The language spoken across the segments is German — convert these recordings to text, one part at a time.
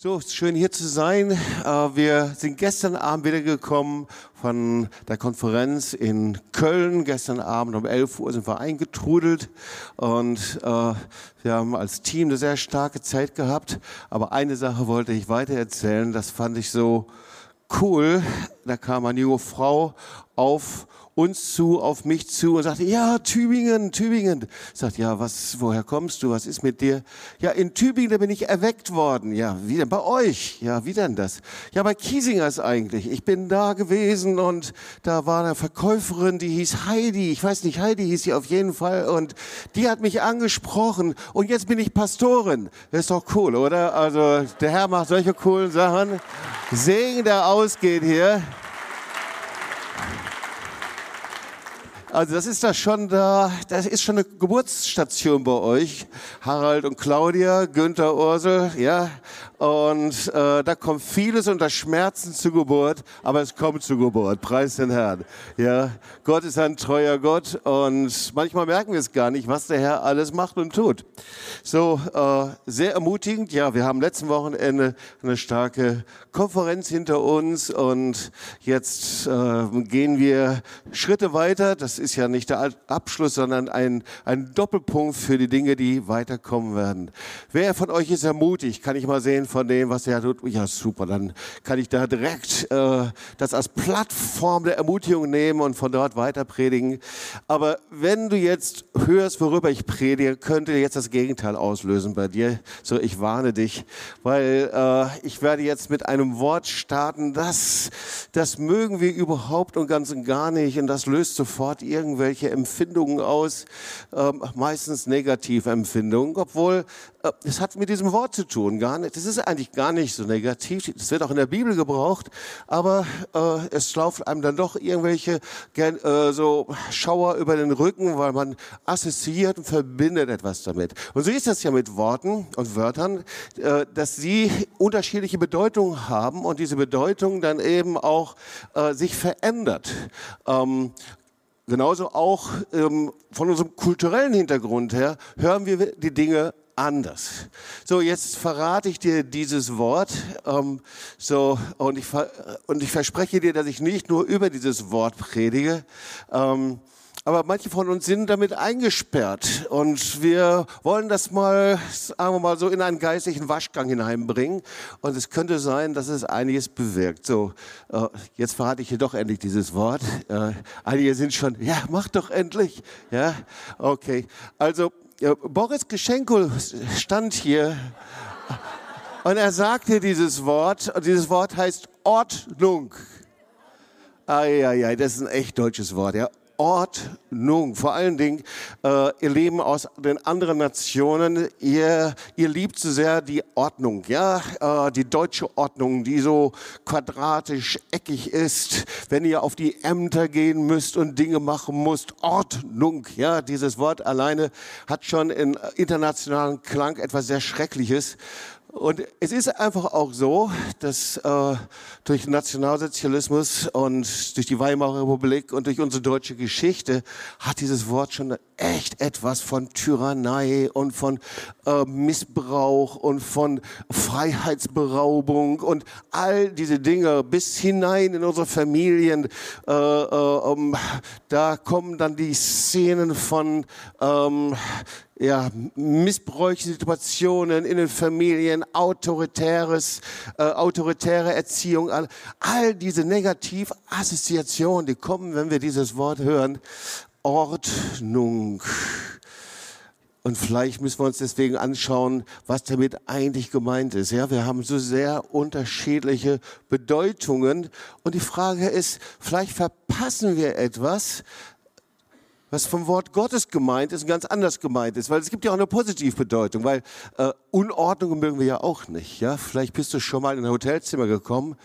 So, schön hier zu sein. Äh, wir sind gestern Abend wiedergekommen von der Konferenz in Köln. Gestern Abend um 11 Uhr sind wir eingetrudelt und äh, wir haben als Team eine sehr starke Zeit gehabt. Aber eine Sache wollte ich weiter erzählen. Das fand ich so cool. Da kam eine junge Frau auf uns zu, auf mich zu und sagte, ja, Tübingen, Tübingen. Sagt, ja, was, woher kommst du? Was ist mit dir? Ja, in Tübingen, da bin ich erweckt worden. Ja, wie denn bei euch? Ja, wie denn das? Ja, bei Kiesingers eigentlich. Ich bin da gewesen und da war eine Verkäuferin, die hieß Heidi. Ich weiß nicht, Heidi hieß sie auf jeden Fall und die hat mich angesprochen und jetzt bin ich Pastorin. Das ist doch cool, oder? Also, der Herr macht solche coolen Sachen. Segen, der ausgeht hier. Also das ist da schon da, das ist schon eine Geburtsstation bei euch. Harald und Claudia, Günther Ursel, ja. Und äh, da kommt vieles unter Schmerzen zur Geburt, aber es kommt zur Geburt. Preis den Herrn. Ja, Gott ist ein treuer Gott und manchmal merken wir es gar nicht, was der Herr alles macht und tut. So äh, sehr ermutigend. Ja, wir haben letzten Wochenende eine starke Konferenz hinter uns und jetzt äh, gehen wir Schritte weiter. Das ist ja nicht der Abschluss, sondern ein, ein Doppelpunkt für die Dinge, die weiterkommen werden. Wer von euch ist ermutigt? Kann ich mal sehen von dem, was er tut? Ja, super. Dann kann ich da direkt äh, das als Plattform der Ermutigung nehmen und von dort weiter predigen. Aber wenn du jetzt hörst, worüber ich predige, könnte jetzt das Gegenteil auslösen bei dir. So, ich warne dich, weil äh, ich werde jetzt mit einem Wort starten, das, das mögen wir überhaupt und ganz und gar nicht. Und das löst sofort irgendwelche Empfindungen aus, äh, meistens negative Empfindungen, obwohl äh, es hat mit diesem Wort zu tun. Gar nicht, das ist eigentlich gar nicht so negativ. Das wird auch in der Bibel gebraucht, aber äh, es laufen einem dann doch irgendwelche äh, so Schauer über den Rücken, weil man assoziiert und verbindet etwas damit. Und so ist das ja mit Worten und Wörtern, äh, dass sie unterschiedliche Bedeutungen haben und diese Bedeutung dann eben auch äh, sich verändert. Ähm, genauso auch ähm, von unserem kulturellen Hintergrund her hören wir die Dinge anders. So, jetzt verrate ich dir dieses Wort. Ähm, so, und ich, und ich verspreche dir, dass ich nicht nur über dieses Wort predige. Ähm, aber manche von uns sind damit eingesperrt und wir wollen das mal, sagen wir mal so, in einen geistlichen Waschgang hineinbringen. Und es könnte sein, dass es einiges bewirkt. So, äh, jetzt verrate ich hier doch endlich dieses Wort. Äh, einige sind schon, ja, mach doch endlich. Ja, okay. Also, Boris Geschenko stand hier und er sagte dieses Wort, und dieses Wort heißt Ordnung. Eieiei, das ist ein echt deutsches Wort, ja. Ordnung. Vor allen Dingen, äh, ihr Leben aus den anderen Nationen, ihr, ihr liebt so sehr die Ordnung, ja, äh, die deutsche Ordnung, die so quadratisch, eckig ist, wenn ihr auf die Ämter gehen müsst und Dinge machen müsst. Ordnung, ja, dieses Wort alleine hat schon in internationalen Klang etwas sehr Schreckliches. Und es ist einfach auch so, dass äh, durch Nationalsozialismus und durch die Weimarer Republik und durch unsere deutsche Geschichte hat dieses Wort schon echt etwas von Tyrannei und von äh, Missbrauch und von Freiheitsberaubung und all diese Dinge bis hinein in unsere Familien. Äh, äh, um, da kommen dann die Szenen von ähm, ja, missbräuchliche Situationen in den Familien, autoritäres, äh, autoritäre Erziehung, all, all diese Negativassoziationen, die kommen, wenn wir dieses Wort hören. Ordnung. Und vielleicht müssen wir uns deswegen anschauen, was damit eigentlich gemeint ist. Ja, wir haben so sehr unterschiedliche Bedeutungen. Und die Frage ist, vielleicht verpassen wir etwas, was vom Wort Gottes gemeint ist und ganz anders gemeint ist, weil es gibt ja auch eine Positivbedeutung, weil äh, Unordnung mögen wir ja auch nicht. Ja, vielleicht bist du schon mal in ein Hotelzimmer gekommen.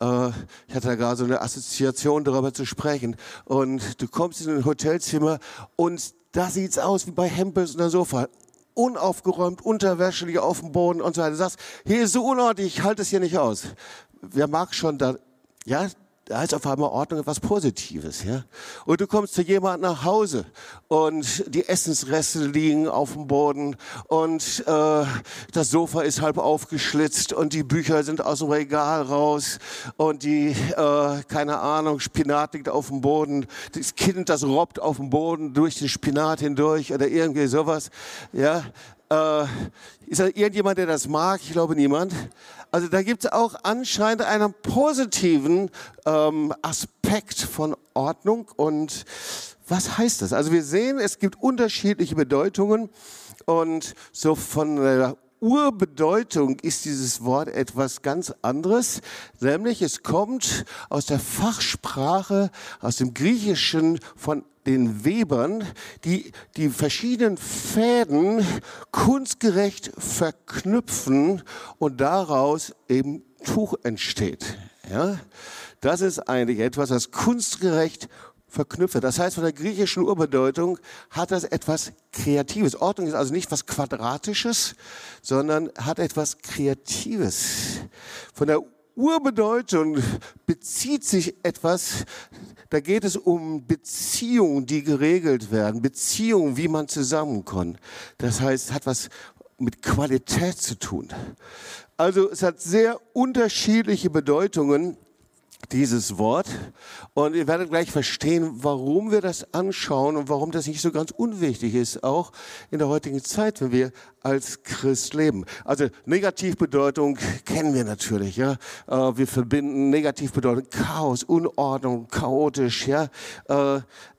Äh, ich hatte da gerade so eine Assoziation darüber zu sprechen und du kommst in ein Hotelzimmer und da sieht's aus wie bei Hempels und der Sofa. Unaufgeräumt, Unterwäsche liegt auf dem Boden und so weiter. Du sagst, hier ist so unordentlich, ich halte es hier nicht aus. Wer mag schon da, ja, da ist auf einmal Ordnung etwas Positives, ja. Und du kommst zu jemandem nach Hause und die Essensreste liegen auf dem Boden und äh, das Sofa ist halb aufgeschlitzt und die Bücher sind aus dem Regal raus und die, äh, keine Ahnung, Spinat liegt auf dem Boden, das Kind, das robbt auf dem Boden durch den Spinat hindurch oder irgendwie sowas, ja. Äh, ist da irgendjemand, der das mag? Ich glaube niemand. Also da gibt es auch anscheinend einen positiven ähm, Aspekt von Ordnung. Und was heißt das? Also wir sehen, es gibt unterschiedliche Bedeutungen. Und so von der Urbedeutung ist dieses Wort etwas ganz anderes, nämlich es kommt aus der Fachsprache, aus dem Griechischen von den Webern, die die verschiedenen Fäden kunstgerecht verknüpfen und daraus eben Tuch entsteht. Ja? Das ist eigentlich etwas, das kunstgerecht verknüpft. Das heißt, von der griechischen Urbedeutung hat das etwas Kreatives. Ordnung ist also nicht was Quadratisches, sondern hat etwas Kreatives. Von der Urbedeutung bezieht sich etwas, da geht es um Beziehungen, die geregelt werden, Beziehungen, wie man zusammenkommt. Das heißt, hat was mit Qualität zu tun. Also es hat sehr unterschiedliche Bedeutungen dieses Wort. Und ihr werdet gleich verstehen, warum wir das anschauen und warum das nicht so ganz unwichtig ist, auch in der heutigen Zeit, wenn wir als Christ leben. Also Negativbedeutung kennen wir natürlich, ja. Äh, wir verbinden Negativbedeutung Chaos, Unordnung, chaotisch, ja.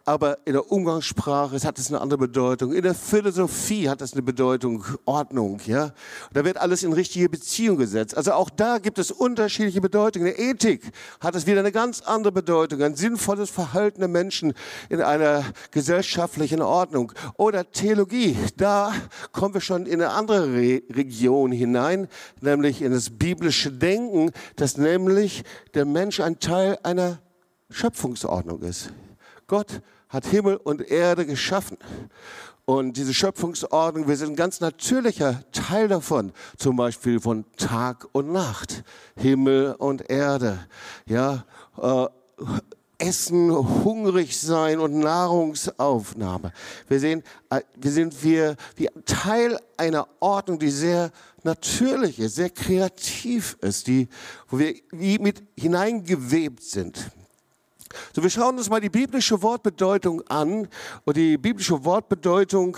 Aber in der Umgangssprache hat es eine andere Bedeutung. In der Philosophie hat es eine Bedeutung, Ordnung, ja. Da wird alles in richtige Beziehung gesetzt. Also auch da gibt es unterschiedliche Bedeutungen. In der Ethik hat es wieder eine ganz andere Bedeutung. Ein sinnvolles Verhalten der Menschen in einer gesellschaftlichen Ordnung. Oder Theologie. Da kommen wir schon in eine andere Re Region hinein, nämlich in das biblische Denken, dass nämlich der Mensch ein Teil einer Schöpfungsordnung ist. Gott hat Himmel und Erde geschaffen. Und diese Schöpfungsordnung, wir sind ein ganz natürlicher Teil davon, zum Beispiel von Tag und Nacht, Himmel und Erde. Ja, äh, Essen, hungrig sein und Nahrungsaufnahme. Wir sehen, äh, wir sind wir wie Teil einer Ordnung, die sehr natürlich ist, sehr kreativ ist, die, wo wir wie mit hineingewebt sind. So, wir schauen uns mal die biblische Wortbedeutung an. Und die biblische Wortbedeutung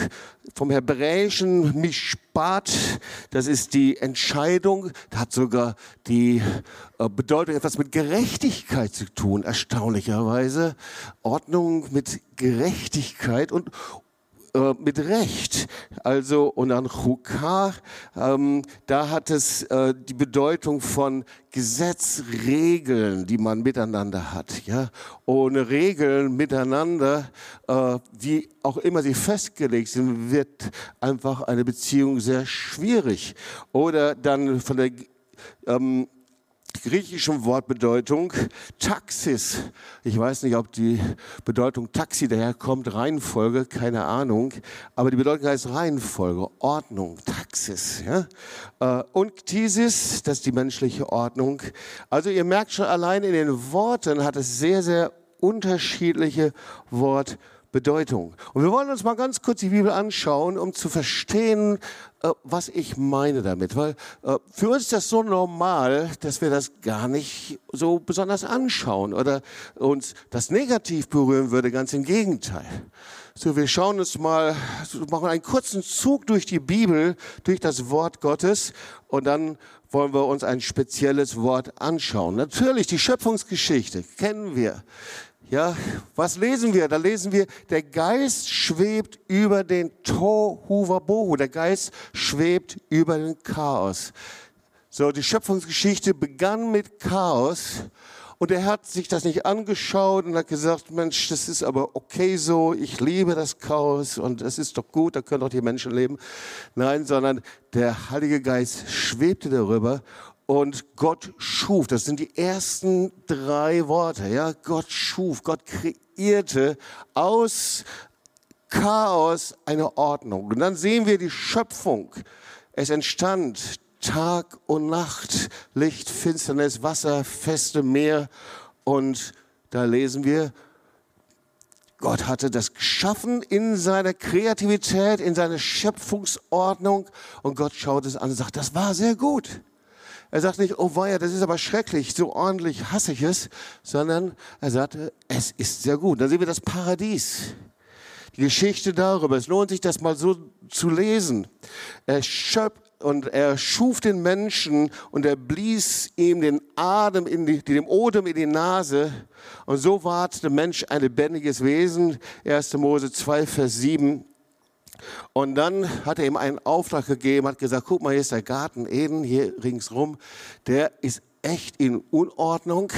vom Hebräischen Mishpat, das ist die Entscheidung, hat sogar die äh, Bedeutung etwas mit Gerechtigkeit zu tun, erstaunlicherweise. Ordnung mit Gerechtigkeit und äh, mit Recht. Also, und dann Chukar, ähm, da hat es äh, die Bedeutung von Gesetz, Regeln, die man miteinander hat. Ja? Ohne Regeln miteinander, äh, wie auch immer sie festgelegt sind, wird einfach eine Beziehung sehr schwierig. Oder dann von der ähm, griechischen Wortbedeutung Taxis. Ich weiß nicht, ob die Bedeutung Taxi daherkommt, Reihenfolge, keine Ahnung. Aber die Bedeutung heißt Reihenfolge, Ordnung, Taxis. Ja? Äh, und Thesis, das ist die menschliche Ordnung. Also ihr merkt schon, allein in den Worten hat es sehr, sehr unterschiedliche Wortbedeutung. Bedeutung. Und wir wollen uns mal ganz kurz die Bibel anschauen, um zu verstehen, äh, was ich meine damit. Weil äh, für uns ist das so normal, dass wir das gar nicht so besonders anschauen oder uns das negativ berühren würde, ganz im Gegenteil. So, wir schauen uns mal, machen einen kurzen Zug durch die Bibel, durch das Wort Gottes und dann wollen wir uns ein spezielles Wort anschauen. Natürlich, die Schöpfungsgeschichte kennen wir. Ja, was lesen wir? Da lesen wir, der Geist schwebt über den Tohu Wabohu. Der Geist schwebt über den Chaos. So, die Schöpfungsgeschichte begann mit Chaos und er hat sich das nicht angeschaut und hat gesagt, Mensch, das ist aber okay so, ich liebe das Chaos und es ist doch gut, da können auch die Menschen leben. Nein, sondern der Heilige Geist schwebte darüber und Gott schuf. Das sind die ersten drei Worte. Ja, Gott schuf, Gott kreierte aus Chaos eine Ordnung. Und dann sehen wir die Schöpfung. Es entstand Tag und Nacht, Licht, Finsternis, Wasser, feste Meer Und da lesen wir, Gott hatte das geschaffen in seiner Kreativität, in seiner Schöpfungsordnung. Und Gott schaut es an und sagt, das war sehr gut. Er sagt nicht, oh weia, das ist aber schrecklich, so ordentlich hasse ich es, sondern er sagte, es ist sehr gut. Dann sehen wir das Paradies. Die Geschichte darüber. Es lohnt sich, das mal so zu lesen. Er schöpft und er schuf den Menschen und er blies ihm den Atem in die, dem Odem in die Nase. Und so ward der Mensch ein lebendiges Wesen. 1. Mose 2, Vers 7. Und dann hat er ihm einen Auftrag gegeben, hat gesagt, guck mal, hier ist der Garten Eden, hier ringsrum. Der ist echt in Unordnung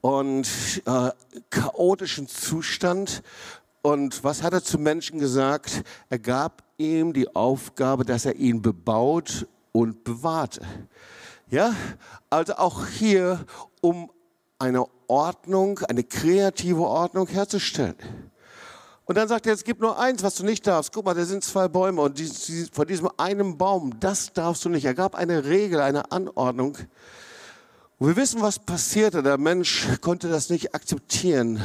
und äh, chaotischen Zustand. Und was hat er zum Menschen gesagt? Er gab ihm die Aufgabe, dass er ihn bebaut und bewahrte. Ja, also auch hier, um eine Ordnung, eine kreative Ordnung herzustellen. Und dann sagt er, es gibt nur eins, was du nicht darfst. Guck mal, da sind zwei Bäume und die, die, von diesem einen Baum, das darfst du nicht. Er gab eine Regel, eine Anordnung. Und wir wissen, was passierte. Der Mensch konnte das nicht akzeptieren.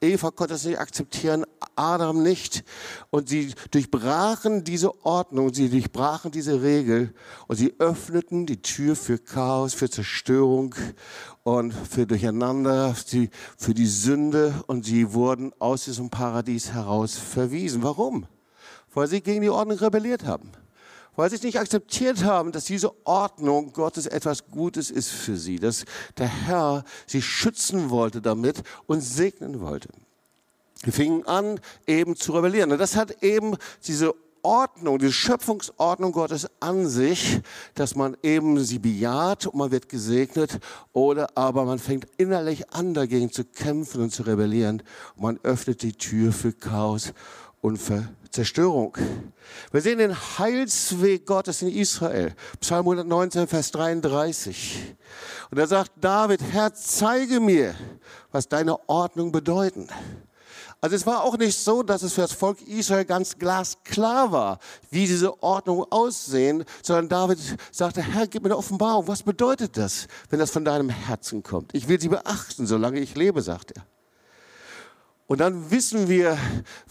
Eva konnte es nicht akzeptieren, Adam nicht. Und sie durchbrachen diese Ordnung, sie durchbrachen diese Regel und sie öffneten die Tür für Chaos, für Zerstörung und für Durcheinander, für die Sünde und sie wurden aus diesem Paradies heraus verwiesen. Warum? Weil sie gegen die Ordnung rebelliert haben weil sie es nicht akzeptiert haben, dass diese Ordnung Gottes etwas Gutes ist für sie, dass der Herr sie schützen wollte damit und segnen wollte. Sie fingen an, eben zu rebellieren. Und das hat eben diese Ordnung, diese Schöpfungsordnung Gottes an sich, dass man eben sie bejaht und man wird gesegnet oder aber man fängt innerlich an dagegen zu kämpfen und zu rebellieren und man öffnet die Tür für Chaos und für Zerstörung. Wir sehen den Heilsweg Gottes in Israel. Psalm 119, Vers 33. Und da sagt David, Herr, zeige mir, was deine Ordnung bedeuten. Also es war auch nicht so, dass es für das Volk Israel ganz glasklar war, wie diese Ordnung aussehen, sondern David sagte, Herr, gib mir eine Offenbarung. Was bedeutet das, wenn das von deinem Herzen kommt? Ich will sie beachten, solange ich lebe, sagt er. Und dann wissen wir,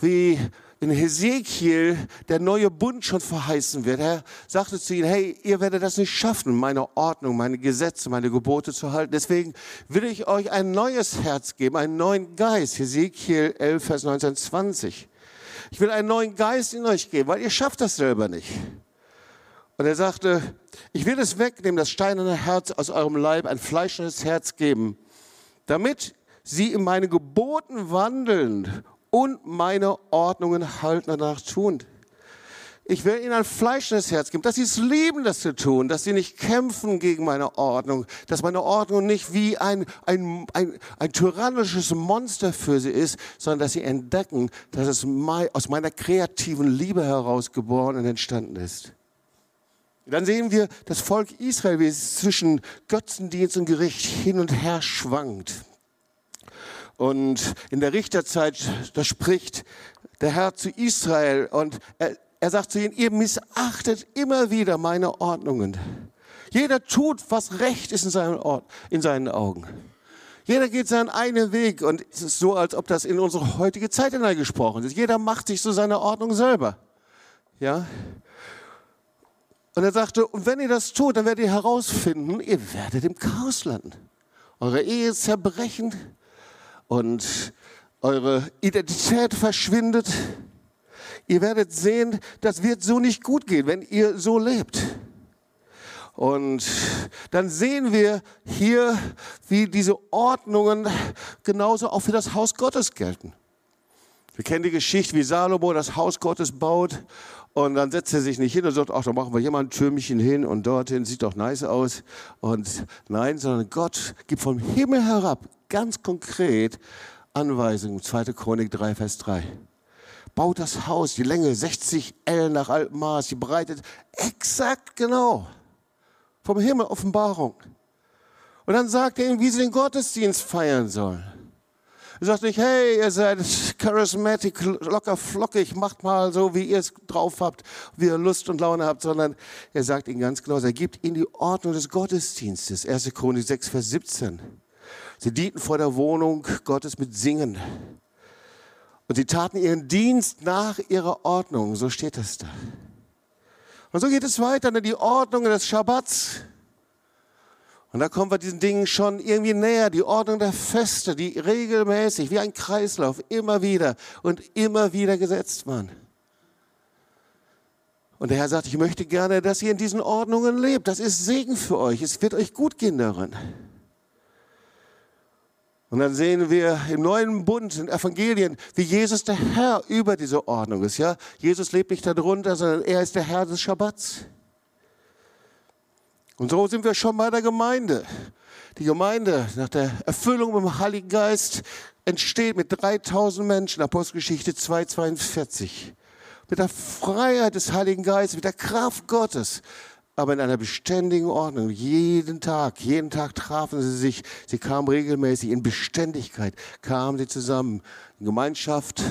wie in Hesekiel der neue Bund schon verheißen wird. Er sagte zu ihnen, hey, ihr werdet das nicht schaffen, meine Ordnung, meine Gesetze, meine Gebote zu halten. Deswegen will ich euch ein neues Herz geben, einen neuen Geist. Hesekiel 11, Vers 19, 20. Ich will einen neuen Geist in euch geben, weil ihr schafft das selber nicht. Und er sagte, ich will es wegnehmen, das steinerne Herz aus eurem Leib, ein fleischendes Herz geben, damit sie in meine Geboten wandeln und meine Ordnungen halten danach tun. Ich will ihnen ein fleischendes Herz geben, dass sie es lieben, das zu tun, dass sie nicht kämpfen gegen meine Ordnung, dass meine Ordnung nicht wie ein, ein, ein, ein tyrannisches Monster für sie ist, sondern dass sie entdecken, dass es aus meiner kreativen Liebe heraus geboren und entstanden ist. Dann sehen wir das Volk Israel, wie es zwischen Götzendienst und Gericht hin und her schwankt. Und in der Richterzeit, da spricht der Herr zu Israel und er, er sagt zu ihnen, ihr missachtet immer wieder meine Ordnungen. Jeder tut, was recht ist in seinen, Ort, in seinen Augen. Jeder geht seinen eigenen Weg und es ist so, als ob das in unsere heutige Zeit hineingesprochen ist. Jeder macht sich so seine Ordnung selber. Ja? Und er sagte, und wenn ihr das tut, dann werdet ihr herausfinden, ihr werdet im Chaos landen. Eure Ehe zerbrechen, und eure Identität verschwindet. Ihr werdet sehen, das wird so nicht gut gehen, wenn ihr so lebt. Und dann sehen wir hier, wie diese Ordnungen genauso auch für das Haus Gottes gelten. Wir kennen die Geschichte, wie Salomo das Haus Gottes baut und dann setzt er sich nicht hin und sagt, ach, da machen wir hier mal ein Türmchen hin und dorthin, sieht doch nice aus. Und nein, sondern Gott gibt vom Himmel herab ganz konkret Anweisungen. 2. Chronik 3, Vers 3. Baut das Haus, die Länge 60 L nach altem Maß, die Breite exakt genau. Vom Himmel Offenbarung. Und dann sagt er ihnen, wie sie den Gottesdienst feiern sollen. Er sagt nicht, hey, ihr seid charismatic, locker flockig, macht mal so, wie ihr es drauf habt, wie ihr Lust und Laune habt, sondern er sagt ihnen ganz genau, er gibt ihnen die Ordnung des Gottesdienstes. 1. Chronik 6, Vers 17. Sie dienten vor der Wohnung Gottes mit Singen. Und sie taten ihren Dienst nach ihrer Ordnung, so steht es da. Und so geht es weiter in die Ordnung des Schabbats. Und da kommen wir diesen Dingen schon irgendwie näher, die Ordnung der Feste, die regelmäßig, wie ein Kreislauf, immer wieder und immer wieder gesetzt waren. Und der Herr sagt, ich möchte gerne, dass ihr in diesen Ordnungen lebt. Das ist Segen für euch. Es wird euch gut gehen darin. Und dann sehen wir im neuen Bund, in Evangelien, wie Jesus der Herr über diese Ordnung ist. Ja? Jesus lebt nicht darunter, sondern er ist der Herr des Schabbats. Und so sind wir schon bei der Gemeinde. Die Gemeinde nach der Erfüllung mit dem Heiligen Geist entsteht mit 3000 Menschen, Apostelgeschichte 2,42. Mit der Freiheit des Heiligen Geistes, mit der Kraft Gottes aber in einer beständigen Ordnung. Jeden Tag, jeden Tag trafen sie sich. Sie kamen regelmäßig in Beständigkeit, kamen sie zusammen. In Gemeinschaft,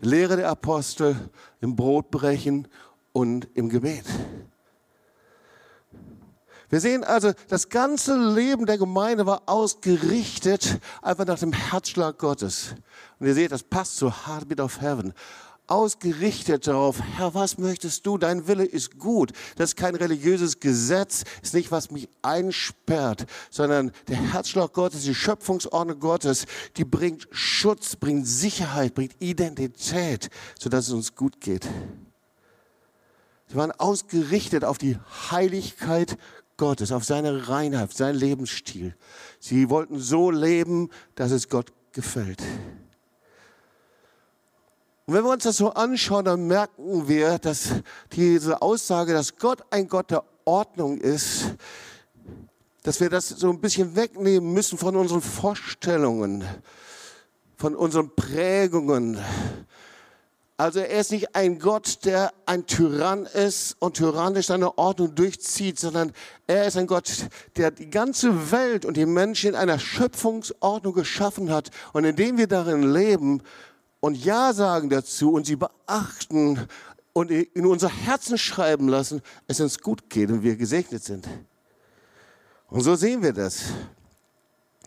Lehre der Apostel, im Brotbrechen und im Gebet. Wir sehen also, das ganze Leben der Gemeinde war ausgerichtet einfach nach dem Herzschlag Gottes. Und ihr seht, das passt zu Heartbeat of Heaven ausgerichtet darauf, Herr, was möchtest du? Dein Wille ist gut. Das ist kein religiöses Gesetz, ist nicht, was mich einsperrt, sondern der Herzschlag Gottes, die Schöpfungsordnung Gottes, die bringt Schutz, bringt Sicherheit, bringt Identität, sodass es uns gut geht. Sie waren ausgerichtet auf die Heiligkeit Gottes, auf seine Reinheit, seinen Lebensstil. Sie wollten so leben, dass es Gott gefällt. Und wenn wir uns das so anschauen, dann merken wir, dass diese Aussage, dass Gott ein Gott der Ordnung ist, dass wir das so ein bisschen wegnehmen müssen von unseren Vorstellungen, von unseren Prägungen. Also er ist nicht ein Gott, der ein Tyrann ist und tyrannisch seine Ordnung durchzieht, sondern er ist ein Gott, der die ganze Welt und die Menschen in einer Schöpfungsordnung geschaffen hat. Und indem wir darin leben, und Ja sagen dazu und sie beachten und in unser Herzen schreiben lassen, es uns gut geht und wir gesegnet sind. Und so sehen wir das.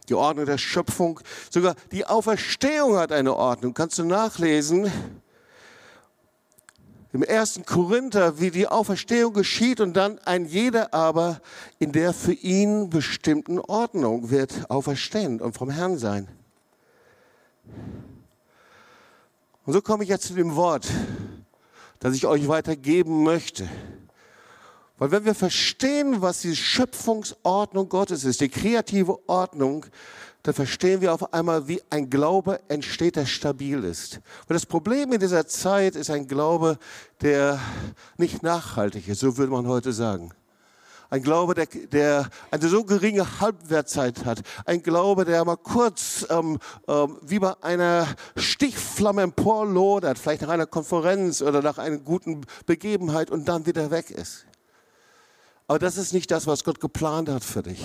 Die Ordnung der Schöpfung, sogar die Auferstehung hat eine Ordnung. Kannst du nachlesen? Im ersten Korinther, wie die Auferstehung geschieht und dann ein jeder aber in der für ihn bestimmten Ordnung wird auferstehen und vom Herrn sein. Und so komme ich jetzt zu dem Wort, das ich euch weitergeben möchte. Weil wenn wir verstehen, was die Schöpfungsordnung Gottes ist, die kreative Ordnung, dann verstehen wir auf einmal, wie ein Glaube entsteht, der stabil ist. Und das Problem in dieser Zeit ist ein Glaube, der nicht nachhaltig ist, so würde man heute sagen. Ein Glaube, der, der eine so geringe Halbwertzeit hat. Ein Glaube, der mal kurz ähm, ähm, wie bei einer Stichflamme emporlodert, vielleicht nach einer Konferenz oder nach einer guten Begebenheit und dann wieder weg ist. Aber das ist nicht das, was Gott geplant hat für dich.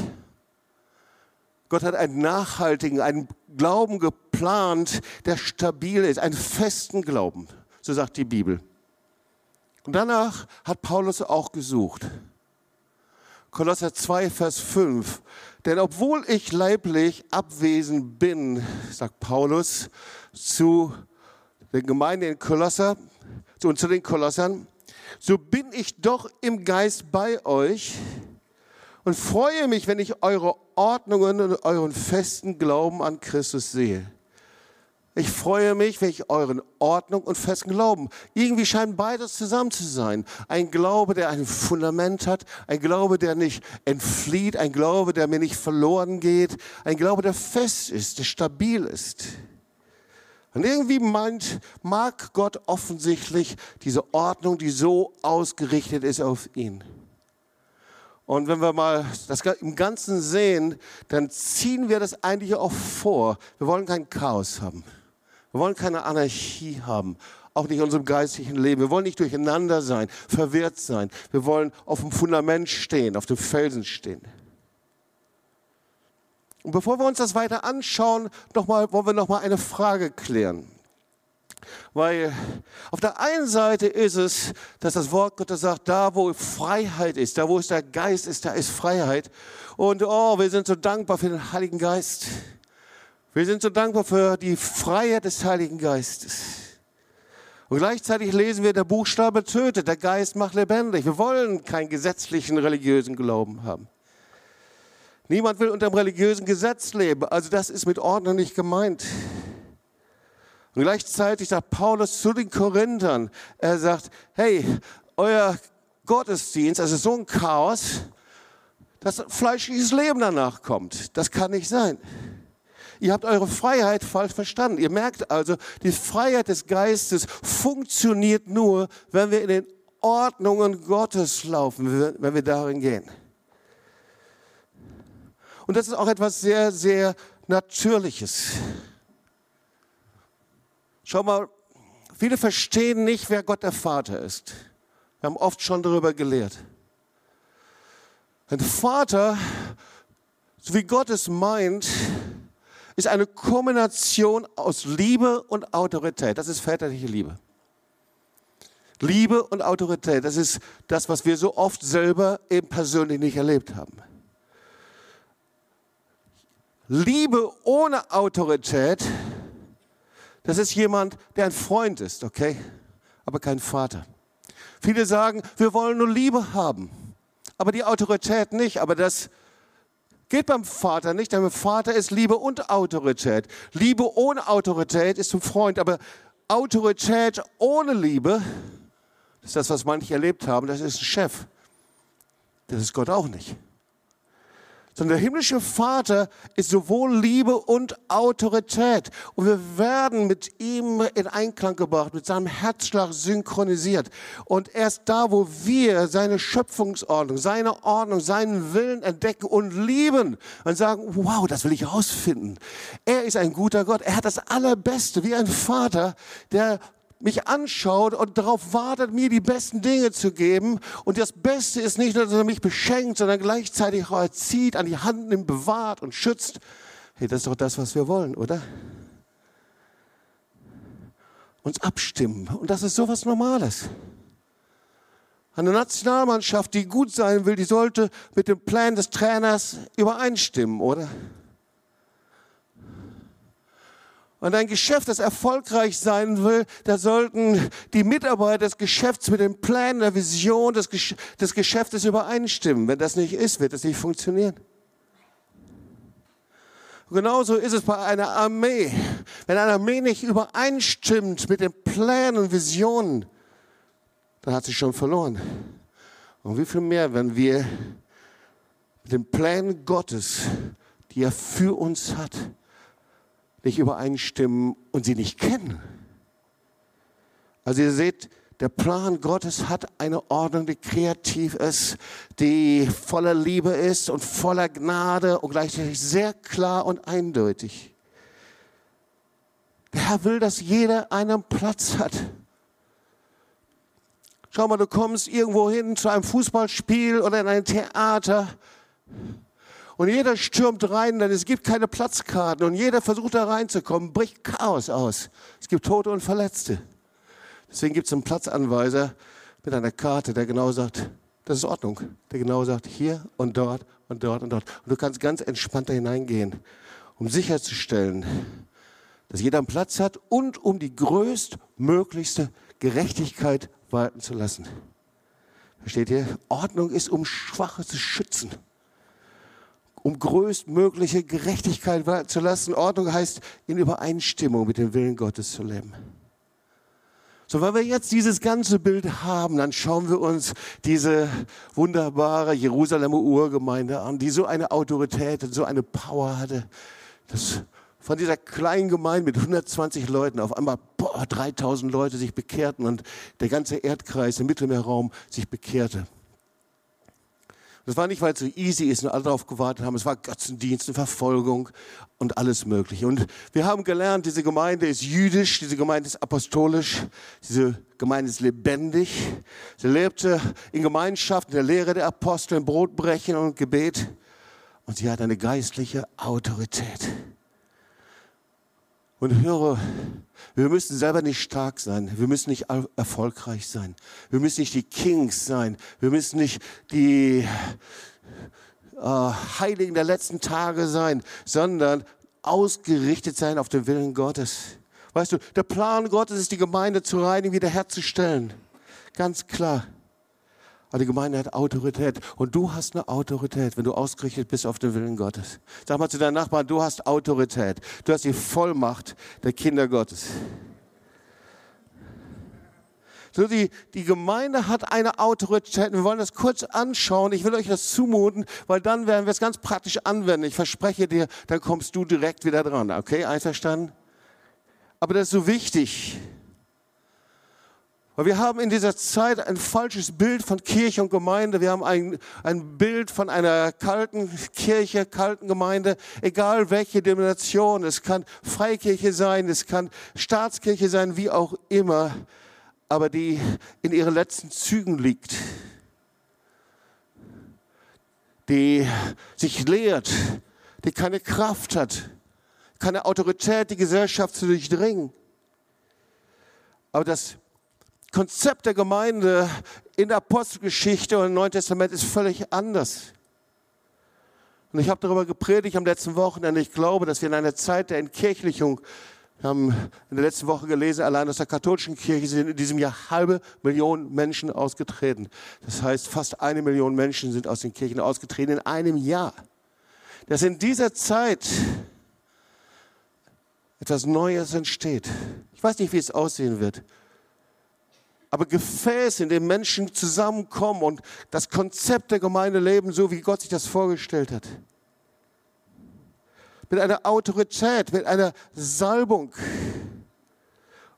Gott hat einen nachhaltigen, einen Glauben geplant, der stabil ist, einen festen Glauben, so sagt die Bibel. Und danach hat Paulus auch gesucht. Kolosser 2, Vers 5. Denn obwohl ich leiblich abwesend bin, sagt Paulus zu der Gemeinde in Kolosser und zu den Kolossern, so bin ich doch im Geist bei euch und freue mich, wenn ich eure Ordnungen und euren festen Glauben an Christus sehe. Ich freue mich, wenn ich euren Ordnung und festen Glauben. Irgendwie scheint beides zusammen zu sein. Ein Glaube, der ein Fundament hat, ein Glaube, der nicht entflieht, ein Glaube, der mir nicht verloren geht, ein Glaube, der fest ist, der stabil ist. Und irgendwie meint, mag Gott offensichtlich diese Ordnung, die so ausgerichtet ist auf ihn. Und wenn wir mal das im Ganzen sehen, dann ziehen wir das eigentlich auch vor. Wir wollen kein Chaos haben. Wir wollen keine Anarchie haben, auch nicht in unserem geistlichen Leben. Wir wollen nicht durcheinander sein, verwirrt sein. Wir wollen auf dem Fundament stehen, auf dem Felsen stehen. Und bevor wir uns das weiter anschauen, noch mal, wollen wir noch mal eine Frage klären. Weil auf der einen Seite ist es, dass das Wort Gottes sagt, da wo Freiheit ist, da wo es der Geist ist, da ist Freiheit. Und oh, wir sind so dankbar für den Heiligen Geist. Wir sind so dankbar für die Freiheit des Heiligen Geistes. Und gleichzeitig lesen wir, der Buchstabe tötet, der Geist macht lebendig. Wir wollen keinen gesetzlichen religiösen Glauben haben. Niemand will unter dem religiösen Gesetz leben. Also das ist mit Ordnung nicht gemeint. Und gleichzeitig sagt Paulus zu den Korinthern, er sagt, hey, euer Gottesdienst, also so ein Chaos, dass fleischliches Leben danach kommt. Das kann nicht sein. Ihr habt eure Freiheit falsch verstanden. Ihr merkt also, die Freiheit des Geistes funktioniert nur, wenn wir in den Ordnungen Gottes laufen, wenn wir darin gehen. Und das ist auch etwas sehr, sehr Natürliches. Schau mal, viele verstehen nicht, wer Gott der Vater ist. Wir haben oft schon darüber gelehrt. Ein Vater, so wie Gott es meint, ist eine Kombination aus Liebe und Autorität. Das ist väterliche Liebe. Liebe und Autorität, das ist das, was wir so oft selber eben persönlich nicht erlebt haben. Liebe ohne Autorität, das ist jemand, der ein Freund ist, okay, aber kein Vater. Viele sagen, wir wollen nur Liebe haben, aber die Autorität nicht. Aber das geht beim Vater nicht, denn beim Vater ist Liebe und Autorität. Liebe ohne Autorität ist zum Freund, aber Autorität ohne Liebe, das ist das, was manche erlebt haben, das ist ein Chef. Das ist Gott auch nicht sondern der himmlische Vater ist sowohl Liebe und Autorität. Und wir werden mit ihm in Einklang gebracht, mit seinem Herzschlag synchronisiert. Und erst da, wo wir seine Schöpfungsordnung, seine Ordnung, seinen Willen entdecken und lieben und sagen, wow, das will ich herausfinden. Er ist ein guter Gott. Er hat das Allerbeste, wie ein Vater, der mich anschaut und darauf wartet, mir die besten Dinge zu geben. Und das Beste ist nicht nur, dass er mich beschenkt, sondern gleichzeitig auch erzieht, an die Hand nimmt, bewahrt und schützt. Hey, das ist doch das, was wir wollen, oder? Uns abstimmen. Und das ist sowas Normales. Eine Nationalmannschaft, die gut sein will, die sollte mit dem Plan des Trainers übereinstimmen, oder? Und ein Geschäft, das erfolgreich sein will, da sollten die Mitarbeiter des Geschäfts mit dem Plan, der Vision des, Gesch des Geschäftes übereinstimmen. Wenn das nicht ist, wird es nicht funktionieren. Genauso ist es bei einer Armee. Wenn eine Armee nicht übereinstimmt mit den Plänen und Visionen, dann hat sie schon verloren. Und wie viel mehr, wenn wir mit den Plänen Gottes, die er für uns hat, nicht übereinstimmen und sie nicht kennen. Also ihr seht, der Plan Gottes hat eine Ordnung, die kreativ ist, die voller Liebe ist und voller Gnade und gleichzeitig sehr klar und eindeutig. Der Herr will, dass jeder einen Platz hat. Schau mal, du kommst irgendwo hin zu einem Fußballspiel oder in ein Theater und jeder stürmt rein, denn es gibt keine Platzkarten und jeder versucht da reinzukommen, bricht Chaos aus. Es gibt Tote und Verletzte. Deswegen gibt es einen Platzanweiser mit einer Karte, der genau sagt, das ist Ordnung. Der genau sagt, hier und dort und dort und dort. Und du kannst ganz entspannt da hineingehen, um sicherzustellen, dass jeder einen Platz hat und um die größtmöglichste Gerechtigkeit walten zu lassen. Versteht ihr? Ordnung ist, um Schwache zu schützen um größtmögliche Gerechtigkeit zu lassen. Ordnung heißt, in Übereinstimmung mit dem Willen Gottes zu leben. So, wenn wir jetzt dieses ganze Bild haben, dann schauen wir uns diese wunderbare Jerusalemer Urgemeinde an, die so eine Autorität und so eine Power hatte, dass von dieser kleinen Gemeinde mit 120 Leuten auf einmal boah, 3000 Leute sich bekehrten und der ganze Erdkreis im Mittelmeerraum sich bekehrte. Das war nicht, weil es so easy ist und alle darauf gewartet haben. Es war Götzendienst und Verfolgung und alles Mögliche. Und wir haben gelernt, diese Gemeinde ist jüdisch, diese Gemeinde ist apostolisch, diese Gemeinde ist lebendig. Sie lebte in Gemeinschaft, in der Lehre der Apostel, im Brotbrechen und Gebet. Und sie hat eine geistliche Autorität. Und höre, wir müssen selber nicht stark sein. Wir müssen nicht erfolgreich sein. Wir müssen nicht die Kings sein. Wir müssen nicht die äh, Heiligen der letzten Tage sein, sondern ausgerichtet sein auf den Willen Gottes. Weißt du, der Plan Gottes ist, die Gemeinde zu reinigen, wiederherzustellen. Ganz klar. Aber die Gemeinde hat Autorität. Und du hast eine Autorität, wenn du ausgerichtet bist auf den Willen Gottes. Sag mal zu deinem Nachbarn, du hast Autorität. Du hast die Vollmacht der Kinder Gottes. So, die, die Gemeinde hat eine Autorität. Wir wollen das kurz anschauen. Ich will euch das zumuten, weil dann werden wir es ganz praktisch anwenden. Ich verspreche dir, dann kommst du direkt wieder dran. Okay, einverstanden? Aber das ist so wichtig. Weil wir haben in dieser Zeit ein falsches Bild von Kirche und Gemeinde. Wir haben ein, ein Bild von einer kalten Kirche, kalten Gemeinde, egal welche Denomination. Es kann Freikirche sein, es kann Staatskirche sein, wie auch immer, aber die in ihren letzten Zügen liegt. Die sich lehrt, die keine Kraft hat, keine Autorität, die Gesellschaft zu durchdringen. Aber das Konzept der Gemeinde in der Apostelgeschichte und im Neuen Testament ist völlig anders. Und ich habe darüber gepredigt am letzten Wochenende. Ich glaube, dass wir in einer Zeit der Entkirchlichung, wir haben in der letzten Woche gelesen, allein aus der katholischen Kirche sind in diesem Jahr halbe Million Menschen ausgetreten. Das heißt, fast eine Million Menschen sind aus den Kirchen ausgetreten in einem Jahr. Dass in dieser Zeit etwas Neues entsteht. Ich weiß nicht, wie es aussehen wird. Aber Gefäß, in dem Menschen zusammenkommen und das Konzept der Gemeinde leben, so wie Gott sich das vorgestellt hat. Mit einer Autorität, mit einer Salbung.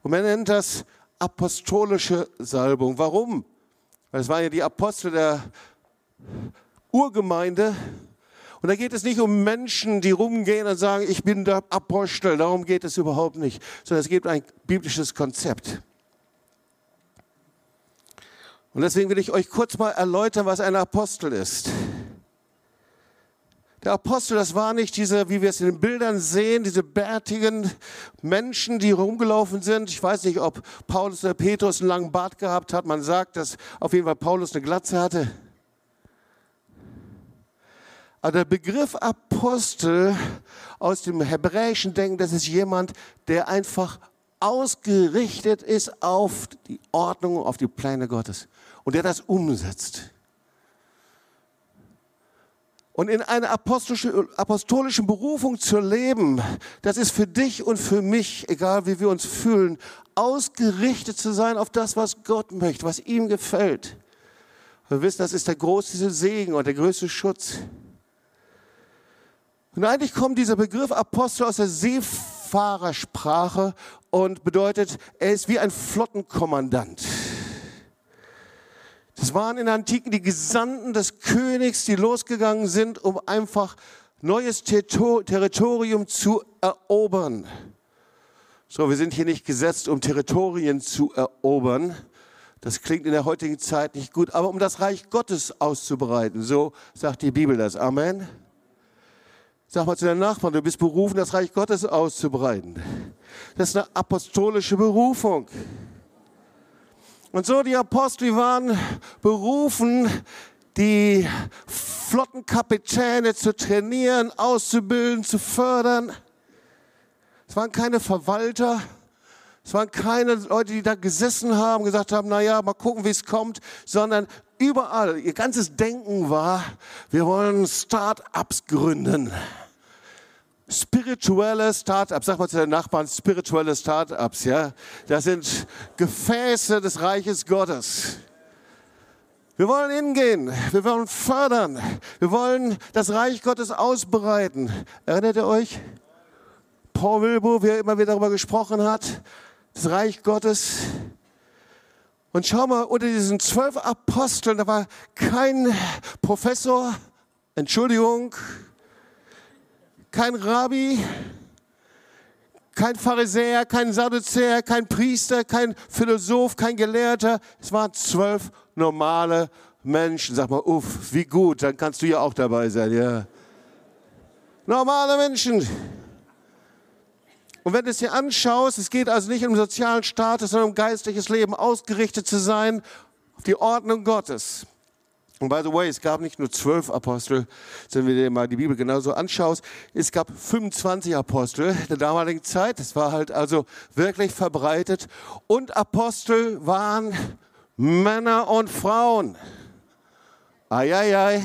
Und man nennt das apostolische Salbung. Warum? Weil es waren ja die Apostel der Urgemeinde und da geht es nicht um Menschen, die rumgehen und sagen, ich bin der Apostel. Darum geht es überhaupt nicht. Sondern es gibt ein biblisches Konzept. Und deswegen will ich euch kurz mal erläutern, was ein Apostel ist. Der Apostel, das war nicht diese, wie wir es in den Bildern sehen, diese bärtigen Menschen, die rumgelaufen sind. Ich weiß nicht, ob Paulus oder Petrus einen langen Bart gehabt hat. Man sagt, dass auf jeden Fall Paulus eine Glatze hatte. Aber der Begriff Apostel aus dem hebräischen Denken, das ist jemand, der einfach ausgerichtet ist auf die Ordnung, auf die Pläne Gottes und der das umsetzt. Und in einer apostolischen Berufung zu leben, das ist für dich und für mich, egal wie wir uns fühlen, ausgerichtet zu sein auf das, was Gott möchte, was ihm gefällt. Wir wissen, das ist der größte Segen und der größte Schutz. Und eigentlich kommt dieser Begriff Apostel aus der Seefahrersprache und bedeutet, er ist wie ein Flottenkommandant. Das waren in der Antiken die Gesandten des Königs, die losgegangen sind, um einfach neues Territorium zu erobern. So, wir sind hier nicht gesetzt, um Territorien zu erobern. Das klingt in der heutigen Zeit nicht gut, aber um das Reich Gottes auszubreiten. So sagt die Bibel das. Amen. Sag mal zu deinem Nachbarn, du bist berufen, das Reich Gottes auszubreiten. Das ist eine apostolische Berufung. Und so die Apostel waren berufen, die Flottenkapitäne zu trainieren, auszubilden, zu fördern. Es waren keine Verwalter, es waren keine Leute, die da gesessen haben, gesagt haben, na ja, mal gucken, wie es kommt, sondern überall, ihr ganzes Denken war, wir wollen Start-ups gründen. Spirituelle Start-ups, sag mal zu den Nachbarn, spirituelle Start-ups, ja. Das sind Gefäße des Reiches Gottes. Wir wollen hingehen, wir wollen fördern, wir wollen das Reich Gottes ausbreiten. Erinnert ihr euch? Paul Wilbur, wie er immer wieder darüber gesprochen hat, das Reich Gottes. Und schau mal, unter diesen zwölf Aposteln, da war kein Professor, Entschuldigung, kein Rabbi, kein Pharisäer, kein Sadduzäer, kein Priester, kein Philosoph, kein Gelehrter. Es waren zwölf normale Menschen. Sag mal, uff, wie gut, dann kannst du ja auch dabei sein, ja. Normale Menschen. Und wenn du es dir anschaust, es geht also nicht um sozialen Status, sondern um geistliches Leben, ausgerichtet zu sein auf die Ordnung Gottes. Und by the way, es gab nicht nur zwölf Apostel, wenn du dir mal die Bibel genauso anschaust, es gab 25 Apostel der damaligen Zeit. Das war halt also wirklich verbreitet. Und Apostel waren Männer und Frauen. Eieiei.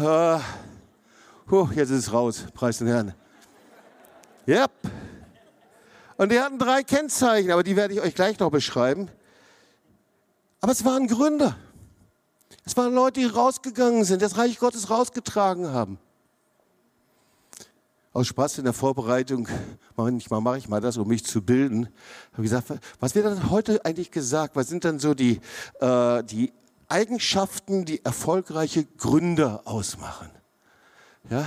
Uh, huh, jetzt ist es raus, preis den Herrn. Yep. Und die hatten drei Kennzeichen, aber die werde ich euch gleich noch beschreiben. Aber es waren Gründer. Es waren Leute, die rausgegangen sind, das Reich Gottes rausgetragen haben. Aus Spaß in der Vorbereitung, manchmal mache ich mal das, um mich zu bilden, habe gesagt, was wird dann heute eigentlich gesagt? Was sind dann so die, äh, die Eigenschaften, die erfolgreiche Gründer ausmachen? Ja?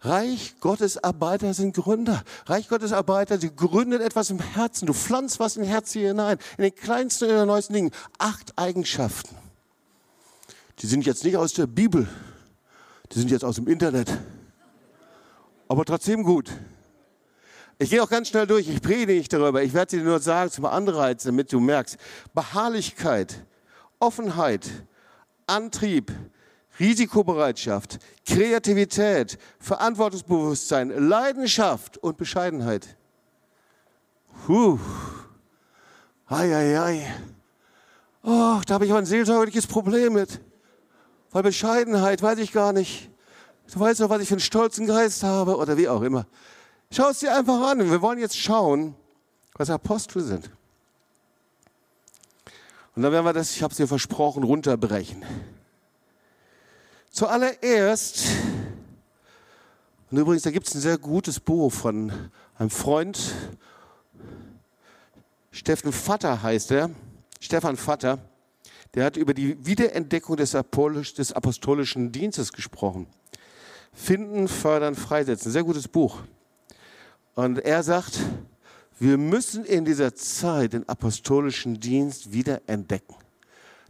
Reich Gottes Arbeiter sind Gründer. Reich Gottes Arbeiter, sie gründen etwas im Herzen. Du pflanzt was im Herz hier hinein. In den kleinsten und neuesten Dingen. Acht Eigenschaften. Die sind jetzt nicht aus der Bibel, die sind jetzt aus dem Internet. Aber trotzdem gut. Ich gehe auch ganz schnell durch, ich predige nicht darüber. Ich werde dir nur sagen zum Anreiz, damit du merkst. Beharrlichkeit, Offenheit, Antrieb, Risikobereitschaft, Kreativität, Verantwortungsbewusstsein, Leidenschaft und Bescheidenheit. Puh. Ei, ei, ei. Oh, da habe ich aber ein seelsorgliches Problem mit. Weil Bescheidenheit weiß ich gar nicht. Du weißt doch, was ich für einen stolzen Geist habe oder wie auch immer. Schau es dir einfach an. Wir wollen jetzt schauen, was Apostel sind. Und dann werden wir das, ich habe es dir versprochen, runterbrechen. Zuallererst, und übrigens, da gibt es ein sehr gutes Buch von einem Freund, Steffen Vatter heißt er, Stefan Vatter der hat über die Wiederentdeckung des, apostolischen Dienstes gesprochen. Finden, fördern, freisetzen. Sehr gutes Buch. Und er sagt, wir müssen in dieser Zeit den apostolischen Dienst wiederentdecken,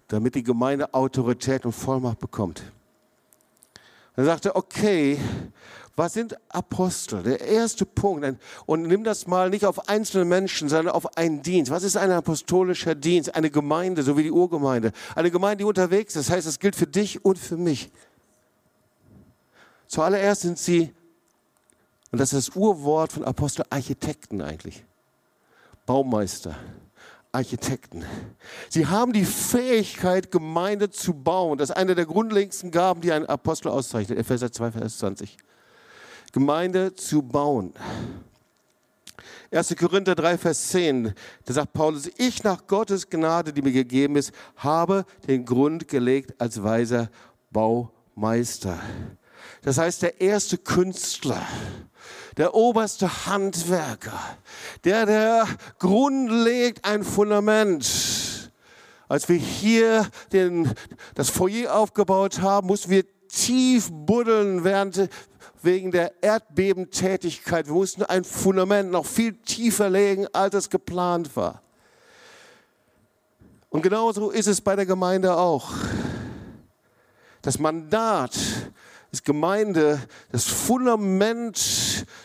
damit die Gemeinde Autorität und Vollmacht bekommt. Er sagte, okay, was sind Apostel? Der erste Punkt. Und nimm das mal nicht auf einzelne Menschen, sondern auf einen Dienst. Was ist ein apostolischer Dienst? Eine Gemeinde, so wie die Urgemeinde. Eine Gemeinde, die unterwegs ist. Das heißt, es gilt für dich und für mich. Zuallererst sind sie, und das ist das Urwort von Apostel, Architekten eigentlich. Baumeister. Architekten. Sie haben die Fähigkeit, Gemeinde zu bauen. Das ist eine der grundlegendsten Gaben, die ein Apostel auszeichnet. Epheser 2, Vers 20. Gemeinde zu bauen. 1. Korinther 3, Vers 10, da sagt Paulus, ich nach Gottes Gnade, die mir gegeben ist, habe den Grund gelegt als weiser Baumeister. Das heißt, der erste Künstler, der oberste Handwerker, der der Grund legt, ein Fundament. Als wir hier den, das Foyer aufgebaut haben, mussten wir tief buddeln, während wegen der Erdbebentätigkeit. Wir mussten ein Fundament noch viel tiefer legen, als es geplant war. Und genauso ist es bei der Gemeinde auch. Das Mandat Gemeinde, das Fundament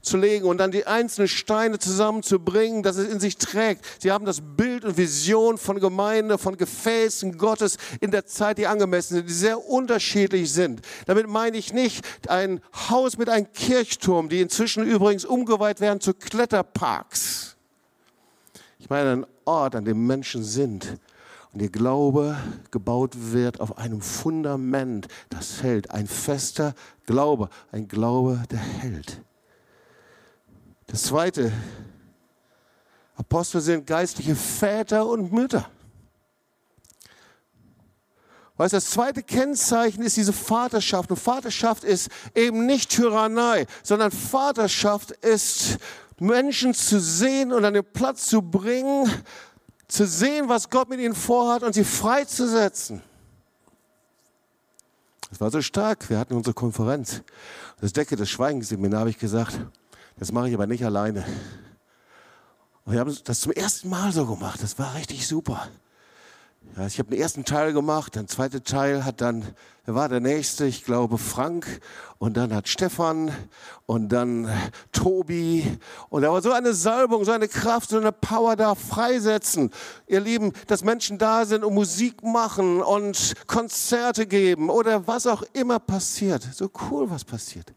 zu legen und dann die einzelnen Steine zusammenzubringen, dass es in sich trägt. Sie haben das Bild und Vision von Gemeinde, von Gefäßen Gottes in der Zeit, die angemessen sind, die sehr unterschiedlich sind. Damit meine ich nicht ein Haus mit einem Kirchturm, die inzwischen übrigens umgeweiht werden zu Kletterparks. Ich meine einen Ort, an dem Menschen sind und ihr Glaube gebaut wird auf einem Fundament, das hält. Ein fester Glaube, ein Glaube, der hält. Das zweite, Apostel sind geistliche Väter und Mütter. Weißt, das zweite Kennzeichen ist diese Vaterschaft. Und Vaterschaft ist eben nicht Tyrannei, sondern Vaterschaft ist Menschen zu sehen und an den Platz zu bringen, zu sehen, was Gott mit ihnen vorhat und sie freizusetzen. Das war so stark. Wir hatten unsere Konferenz. Das Decke des Schweigenseminar habe ich gesagt, das mache ich aber nicht alleine. Und wir haben das zum ersten Mal so gemacht. Das war richtig super. Ja, ich habe den ersten Teil gemacht, der zweite Teil hat dann, wer war der nächste? Ich glaube Frank und dann hat Stefan und dann Tobi und da war so eine Salbung, so eine Kraft, so eine Power da freisetzen. Ihr Lieben, dass Menschen da sind und Musik machen und Konzerte geben oder was auch immer passiert. So cool, was passiert.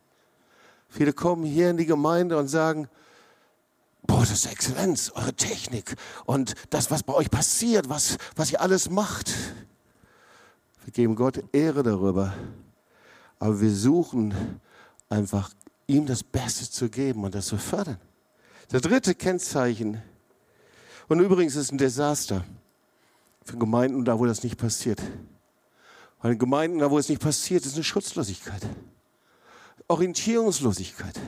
Viele kommen hier in die Gemeinde und sagen, boah, das ist Exzellenz, eure Technik und das, was bei euch passiert, was, was ihr alles macht. Wir geben Gott Ehre darüber, aber wir suchen einfach, ihm das Beste zu geben und das zu fördern. Das dritte Kennzeichen, und übrigens ist es ein Desaster für Gemeinden, da wo das nicht passiert. Weil in Gemeinden, da wo es nicht passiert, ist eine Schutzlosigkeit, Orientierungslosigkeit.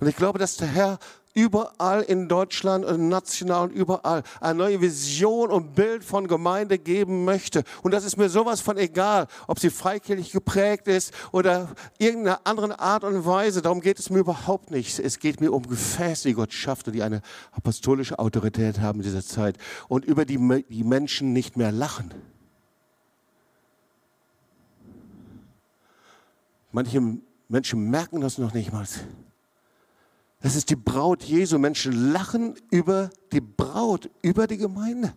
Und ich glaube, dass der Herr überall in Deutschland und national und überall eine neue Vision und Bild von Gemeinde geben möchte. Und das ist mir sowas von egal, ob sie freikirchlich geprägt ist oder irgendeine andere Art und Weise. Darum geht es mir überhaupt nicht. Es geht mir um Gefäße, die Gott schafft und die eine apostolische Autorität haben in dieser Zeit und über die die Menschen nicht mehr lachen. Manche Menschen merken das noch nicht mal. Das ist die Braut Jesu. Menschen lachen über die Braut, über die Gemeinde.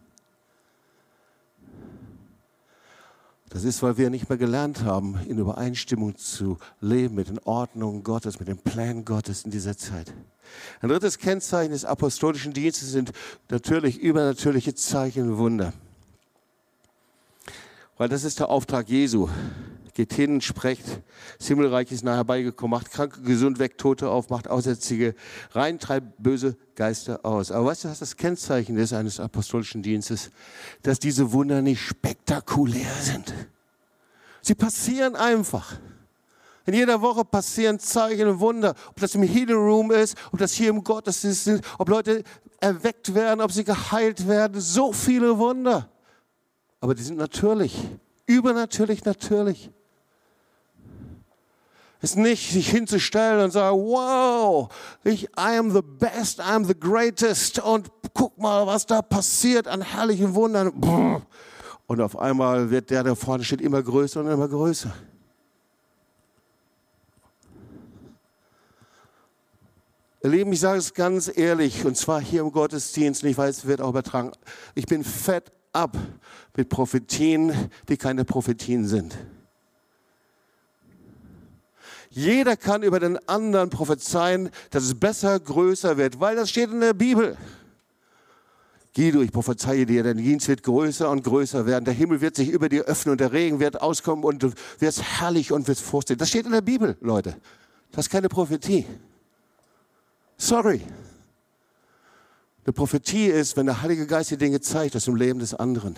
Das ist, weil wir nicht mehr gelernt haben, in Übereinstimmung zu leben mit den Ordnungen Gottes, mit den Plänen Gottes in dieser Zeit. Ein drittes Kennzeichen des apostolischen Dienstes sind natürlich übernatürliche Zeichen und Wunder. Weil das ist der Auftrag Jesu geht hin, sprecht, das Himmelreich ist nahe herbeigekommen, macht Kranke gesund, weckt Tote auf, macht Aussätzige rein, treibt böse Geister aus. Aber weißt du, was das Kennzeichen ist eines apostolischen Dienstes? Dass diese Wunder nicht spektakulär sind. Sie passieren einfach. In jeder Woche passieren Zeichen und Wunder. Ob das im Healing Room ist, ob das hier im Gottesdienst ist, ob Leute erweckt werden, ob sie geheilt werden. So viele Wunder. Aber die sind natürlich. Übernatürlich natürlich ist nicht sich hinzustellen und sagen, wow, ich, I am the best, I am the greatest und guck mal, was da passiert an herrlichen Wundern. Und auf einmal wird der, der vorne steht, immer größer und immer größer. Ihr Lieben, ich sage es ganz ehrlich, und zwar hier im Gottesdienst, und ich weiß, es wird auch übertragen, ich bin fett ab mit Prophetien, die keine Prophetien sind. Jeder kann über den anderen prophezeien, dass es besser, größer wird, weil das steht in der Bibel. Guido, ich prophezeie dir, dein Dienst wird größer und größer werden. Der Himmel wird sich über dir öffnen und der Regen wird auskommen und du wirst herrlich und wirst vorstehen. Das steht in der Bibel, Leute. Das ist keine Prophetie. Sorry. Eine Prophetie ist, wenn der Heilige Geist dir Dinge zeigt aus dem Leben des anderen.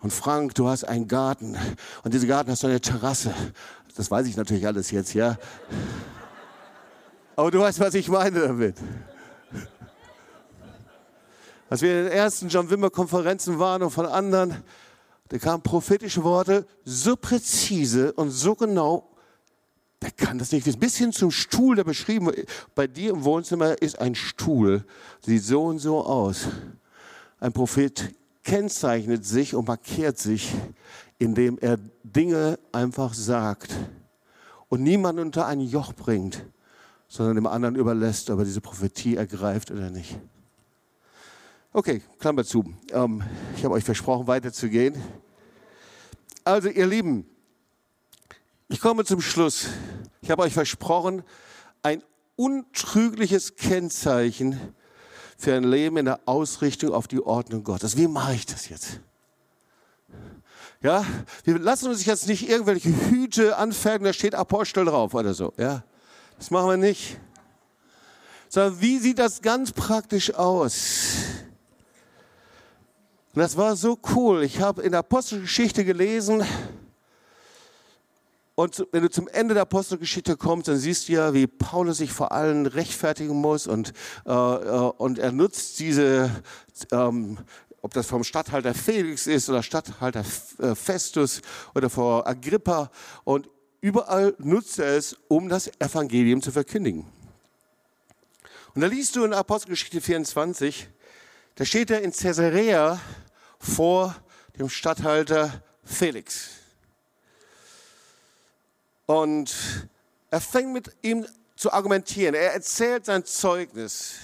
Und Frank, du hast einen Garten und dieser Garten hast du eine Terrasse das weiß ich natürlich alles jetzt, ja. Aber du weißt, was ich meine damit. Als wir in den ersten John Wimmer Konferenzen waren und von anderen, da kamen prophetische Worte so präzise und so genau, der kann das nicht. Bis hin zum Stuhl, der beschrieben wird. Bei dir im Wohnzimmer ist ein Stuhl, sieht so und so aus. Ein Prophet kennzeichnet sich und markiert sich indem er Dinge einfach sagt und niemanden unter ein Joch bringt, sondern dem anderen überlässt, ob er diese Prophetie ergreift oder nicht. Okay, Klammer zu. Ähm, ich habe euch versprochen, weiterzugehen. Also, ihr Lieben, ich komme zum Schluss. Ich habe euch versprochen, ein untrügliches Kennzeichen für ein Leben in der Ausrichtung auf die Ordnung Gottes. Wie mache ich das jetzt? Ja, wir lassen uns jetzt nicht irgendwelche Hüte anfertigen, da steht Apostel drauf oder so. Ja, das machen wir nicht. Sondern wie sieht das ganz praktisch aus? Und das war so cool. Ich habe in der Apostelgeschichte gelesen, und wenn du zum Ende der Apostelgeschichte kommst, dann siehst du ja, wie Paulus sich vor allen rechtfertigen muss und, äh, äh und er nutzt diese ähm, ob das vom Statthalter Felix ist oder Statthalter äh, Festus oder vor Agrippa. Und überall nutzt er es, um das Evangelium zu verkündigen. Und da liest du in Apostelgeschichte 24, da steht er in Caesarea vor dem Statthalter Felix. Und er fängt mit ihm zu argumentieren. Er erzählt sein Zeugnis.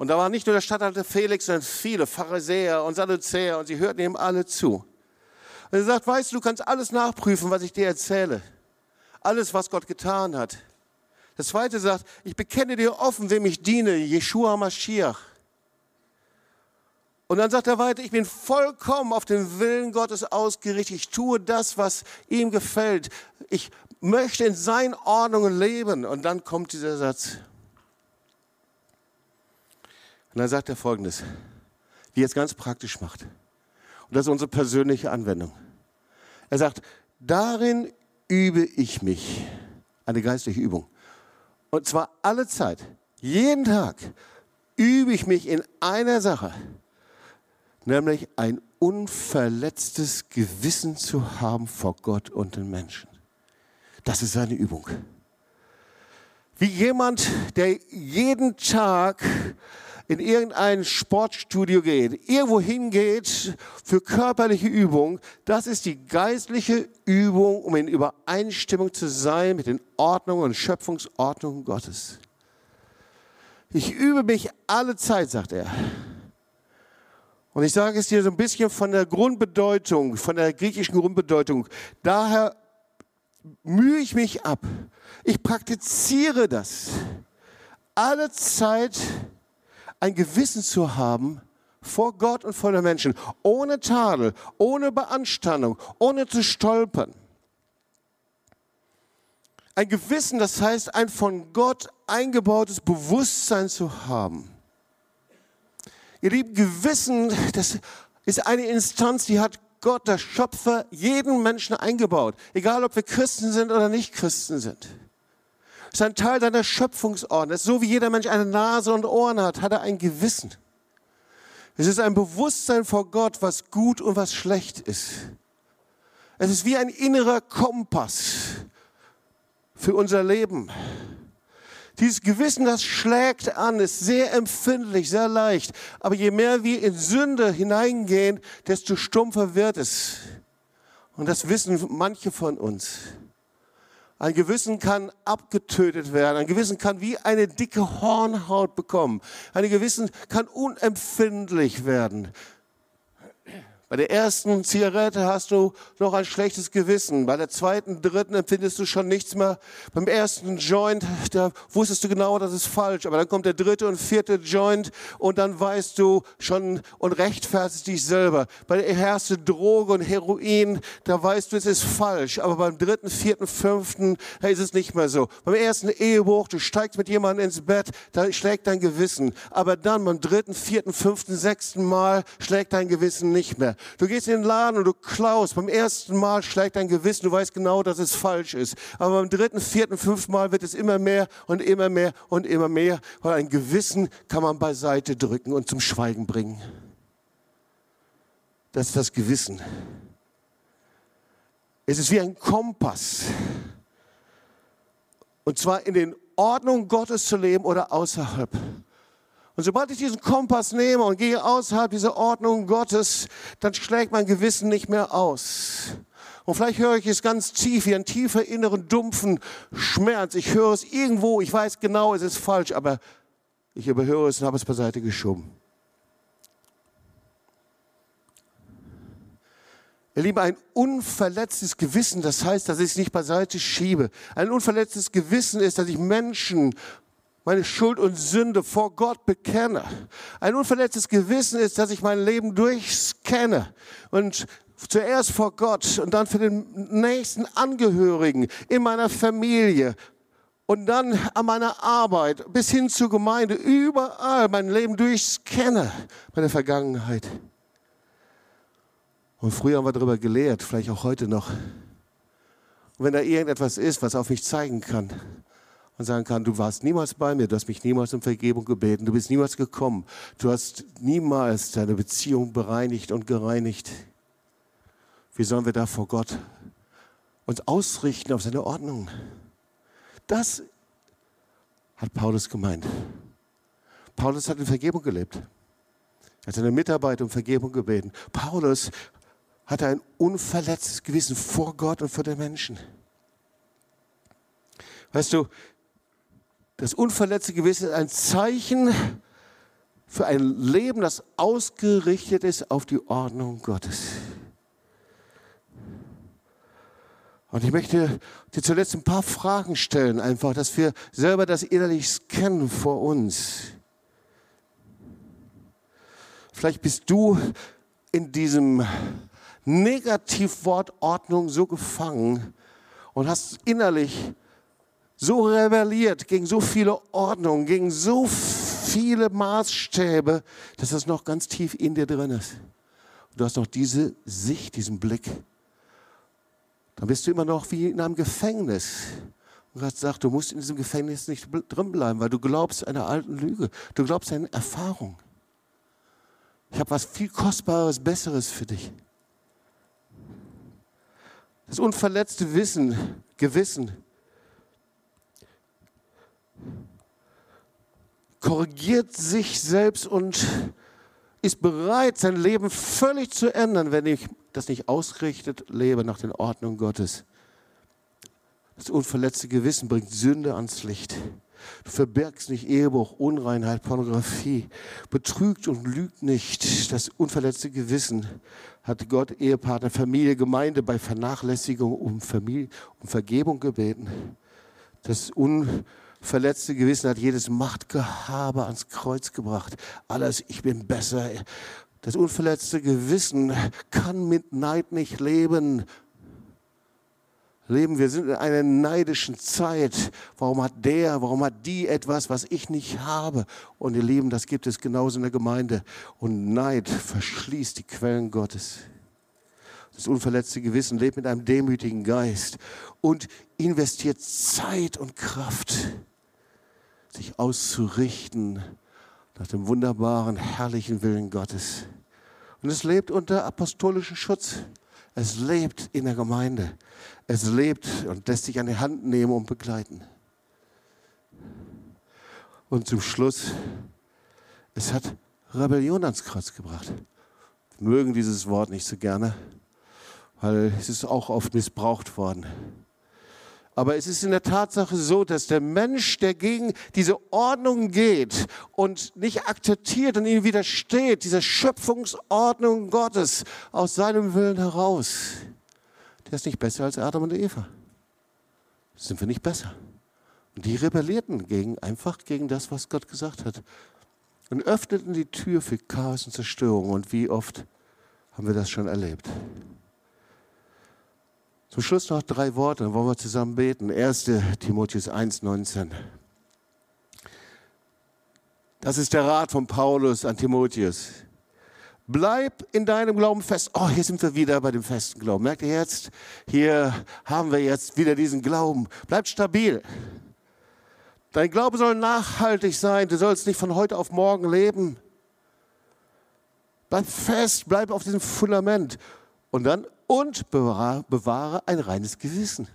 Und da war nicht nur der Statthalter Felix, sondern viele Pharisäer und Sadduzäer und sie hörten ihm alle zu. Und er sagt, weißt du, du kannst alles nachprüfen, was ich dir erzähle. Alles, was Gott getan hat. Das zweite sagt, ich bekenne dir offen, wem ich diene, Jeshua Mashiach. Und dann sagt er weiter, ich bin vollkommen auf den Willen Gottes ausgerichtet. Ich tue das, was ihm gefällt. Ich möchte in seinen Ordnungen leben. Und dann kommt dieser Satz. Und dann sagt er folgendes, wie er es ganz praktisch macht. Und das ist unsere persönliche Anwendung. Er sagt, darin übe ich mich. Eine geistliche Übung. Und zwar alle Zeit. Jeden Tag übe ich mich in einer Sache nämlich ein unverletztes Gewissen zu haben vor Gott und den Menschen. Das ist seine Übung. Wie jemand, der jeden Tag in irgendein Sportstudio geht, irgendwo hingeht für körperliche Übung, das ist die geistliche Übung, um in Übereinstimmung zu sein mit den Ordnungen und Schöpfungsordnungen Gottes. Ich übe mich alle Zeit, sagt er. Und ich sage es dir so ein bisschen von der Grundbedeutung, von der griechischen Grundbedeutung. Daher mühe ich mich ab. Ich praktiziere das. Alle Zeit ein Gewissen zu haben vor Gott und vor den Menschen. Ohne Tadel, ohne Beanstandung, ohne zu stolpern. Ein Gewissen, das heißt ein von Gott eingebautes Bewusstsein zu haben. Ihr lieben Gewissen, das ist eine Instanz, die hat Gott, der Schöpfer, jeden Menschen eingebaut. Egal, ob wir Christen sind oder nicht Christen sind. Ist ein Teil deiner Schöpfungsordnung. So wie jeder Mensch eine Nase und Ohren hat, hat er ein Gewissen. Es ist ein Bewusstsein vor Gott, was gut und was schlecht ist. Es ist wie ein innerer Kompass für unser Leben. Dieses Gewissen, das schlägt an, ist sehr empfindlich, sehr leicht. Aber je mehr wir in Sünde hineingehen, desto stumpfer wird es. Und das wissen manche von uns. Ein Gewissen kann abgetötet werden. Ein Gewissen kann wie eine dicke Hornhaut bekommen. Ein Gewissen kann unempfindlich werden. Bei der ersten Zigarette hast du noch ein schlechtes Gewissen. Bei der zweiten, dritten empfindest du schon nichts mehr. Beim ersten Joint, da wusstest du genau, das ist falsch. Aber dann kommt der dritte und vierte Joint und dann weißt du schon und rechtfertigst dich selber. Bei der ersten Droge und Heroin, da weißt du, es ist falsch. Aber beim dritten, vierten, fünften, da ist es nicht mehr so. Beim ersten Ehebruch, du steigst mit jemandem ins Bett, da schlägt dein Gewissen. Aber dann beim dritten, vierten, fünften, sechsten Mal schlägt dein Gewissen nicht mehr. Du gehst in den Laden und du klaust. Beim ersten Mal schlägt dein Gewissen. Du weißt genau, dass es falsch ist. Aber beim dritten, vierten, fünften Mal wird es immer mehr und immer mehr und immer mehr. Weil ein Gewissen kann man beiseite drücken und zum Schweigen bringen. Das ist das Gewissen. Es ist wie ein Kompass. Und zwar in den Ordnungen Gottes zu leben oder außerhalb. Und sobald ich diesen Kompass nehme und gehe außerhalb dieser Ordnung Gottes, dann schlägt mein Gewissen nicht mehr aus. Und vielleicht höre ich es ganz tief, wie ein tiefer inneren dumpfen Schmerz. Ich höre es irgendwo, ich weiß genau, es ist falsch, aber ich überhöre es und habe es beiseite geschoben. Ihr Lieben, ein unverletztes Gewissen, das heißt, dass ich es nicht beiseite schiebe. Ein unverletztes Gewissen ist, dass ich Menschen meine Schuld und Sünde vor Gott bekenne. Ein unverletztes Gewissen ist, dass ich mein Leben durchscanne und zuerst vor Gott und dann für den nächsten Angehörigen in meiner Familie und dann an meiner Arbeit bis hin zur Gemeinde, überall mein Leben durchscanne, meine Vergangenheit. Und früher haben wir darüber gelehrt, vielleicht auch heute noch. Und wenn da irgendetwas ist, was auf mich zeigen kann, und sagen kann, du warst niemals bei mir, du hast mich niemals um Vergebung gebeten, du bist niemals gekommen, du hast niemals deine Beziehung bereinigt und gereinigt. Wie sollen wir da vor Gott uns ausrichten auf seine Ordnung? Das hat Paulus gemeint. Paulus hat in Vergebung gelebt. Er hat seine Mitarbeiter um Vergebung gebeten. Paulus hatte ein unverletztes Gewissen vor Gott und vor den Menschen. Weißt du, das unverletzte Gewissen ist ein Zeichen für ein Leben, das ausgerichtet ist auf die Ordnung Gottes. Und ich möchte dir zuletzt ein paar Fragen stellen, einfach, dass wir selber das innerlich scannen vor uns. Vielleicht bist du in diesem Negativwort Ordnung so gefangen und hast innerlich so rebelliert gegen so viele Ordnungen, gegen so viele Maßstäbe, dass das noch ganz tief in dir drin ist. Und du hast noch diese Sicht, diesen Blick. Dann bist du immer noch wie in einem Gefängnis. Und Gott sagt, du musst in diesem Gefängnis nicht drin bleiben, weil du glaubst einer alten Lüge. Du glaubst an Erfahrung. Ich habe was viel Kostbares, Besseres für dich. Das unverletzte Wissen, Gewissen korrigiert sich selbst und ist bereit, sein Leben völlig zu ändern, wenn ich das nicht ausrichtet, lebe nach den Ordnungen Gottes. Das unverletzte Gewissen bringt Sünde ans Licht. Du verbirgst nicht Ehebruch, Unreinheit, Pornografie, betrügt und lügt nicht. Das unverletzte Gewissen hat Gott, Ehepartner, Familie, Gemeinde bei Vernachlässigung um, Familie, um Vergebung gebeten. Das unverletzte verletzte Gewissen hat jedes Machtgehabe ans Kreuz gebracht. Alles, ich bin besser. Das unverletzte Gewissen kann mit Neid nicht leben. Leben, wir sind in einer neidischen Zeit. Warum hat der, warum hat die etwas, was ich nicht habe? Und ihr Lieben, das gibt es genauso in der Gemeinde. Und Neid verschließt die Quellen Gottes. Das unverletzte Gewissen lebt mit einem demütigen Geist und investiert Zeit und Kraft sich auszurichten nach dem wunderbaren, herrlichen Willen Gottes. Und es lebt unter apostolischem Schutz. Es lebt in der Gemeinde. Es lebt und lässt sich an die Hand nehmen und begleiten. Und zum Schluss, es hat Rebellion ans Kreuz gebracht. Wir mögen dieses Wort nicht so gerne, weil es ist auch oft missbraucht worden. Aber es ist in der Tatsache so, dass der Mensch, der gegen diese Ordnung geht und nicht akzeptiert und ihnen widersteht, dieser Schöpfungsordnung Gottes aus seinem Willen heraus, der ist nicht besser als Adam und Eva. Sind wir nicht besser? Und die rebellierten gegen, einfach gegen das, was Gott gesagt hat. Und öffneten die Tür für Chaos und Zerstörung. Und wie oft haben wir das schon erlebt? Zum Schluss noch drei Worte, dann wollen wir zusammen beten. 1. Timotheus 1, 19. Das ist der Rat von Paulus an Timotheus. Bleib in deinem Glauben fest. Oh, hier sind wir wieder bei dem festen Glauben. Merkt ihr jetzt? Hier haben wir jetzt wieder diesen Glauben. Bleib stabil. Dein Glaube soll nachhaltig sein. Du sollst nicht von heute auf morgen leben. Bleib fest, bleib auf diesem Fundament. Und dann und bewahre, ein reines Gewissen.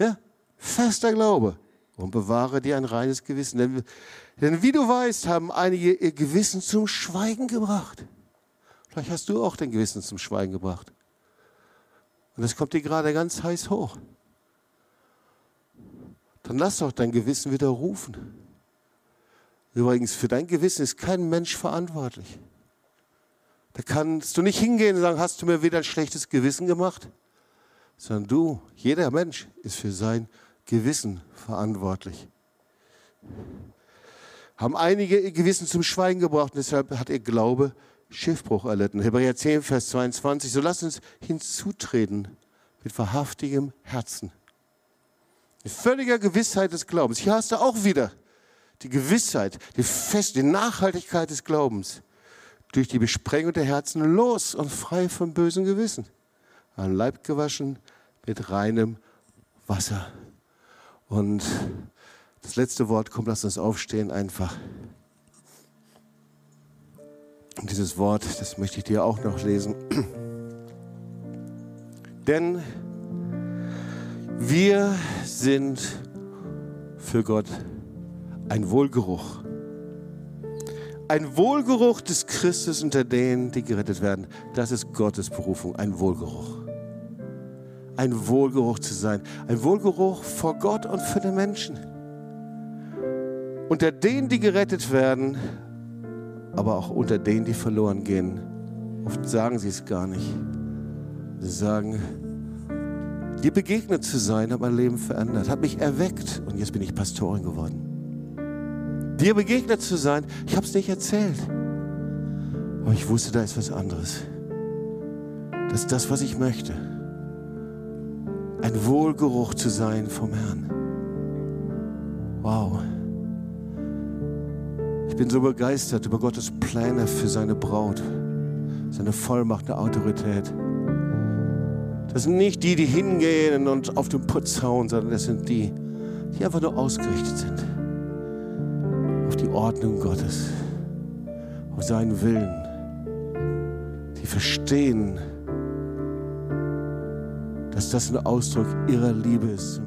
Ja, fester Glaube und bewahre dir ein reines Gewissen. Denn, denn wie du weißt, haben einige ihr Gewissen zum Schweigen gebracht. Vielleicht hast du auch dein Gewissen zum Schweigen gebracht. Und das kommt dir gerade ganz heiß hoch. Dann lass doch dein Gewissen wieder rufen. Übrigens, für dein Gewissen ist kein Mensch verantwortlich. Da kannst du nicht hingehen und sagen, hast du mir wieder ein schlechtes Gewissen gemacht? Sondern du, jeder Mensch ist für sein Gewissen verantwortlich. Haben einige ihr Gewissen zum Schweigen gebracht deshalb hat ihr Glaube Schiffbruch erlitten. Hebräer 10, Vers 22. So lass uns hinzutreten mit wahrhaftigem Herzen. Mit völliger Gewissheit des Glaubens. Hier hast du auch wieder die Gewissheit, die Fest, die Nachhaltigkeit des Glaubens durch die Besprengung der Herzen los und frei von bösen Gewissen. Ein Leib gewaschen mit reinem Wasser. Und das letzte Wort kommt, lass uns aufstehen einfach. Und dieses Wort, das möchte ich dir auch noch lesen. Denn wir sind für Gott ein Wohlgeruch Ein Wohlgeruch des Christus unter denen, die gerettet werden. Das ist Gottes Berufung, ein Wohlgeruch. Ein Wohlgeruch zu sein. Ein Wohlgeruch vor Gott und für den Menschen. Unter denen, die gerettet werden, aber auch unter denen, die verloren gehen. Oft sagen sie es gar nicht. Sie sagen, dir begegnet zu sein, hat mein Leben verändert, hat mich erweckt und jetzt bin ich Pastorin geworden. Dir begegnet zu sein, ich habe es nicht erzählt, aber ich wusste, da ist was anderes. Das ist das, was ich möchte. Ein Wohlgeruch zu sein vom Herrn. Wow. Ich bin so begeistert über Gottes Pläne für seine Braut, seine Vollmacht, eine Autorität. Das sind nicht die, die hingehen und auf den Putz hauen, sondern das sind die, die einfach nur ausgerichtet sind die Ordnung Gottes, auf seinen Willen. Die verstehen, dass das ein Ausdruck ihrer Liebe ist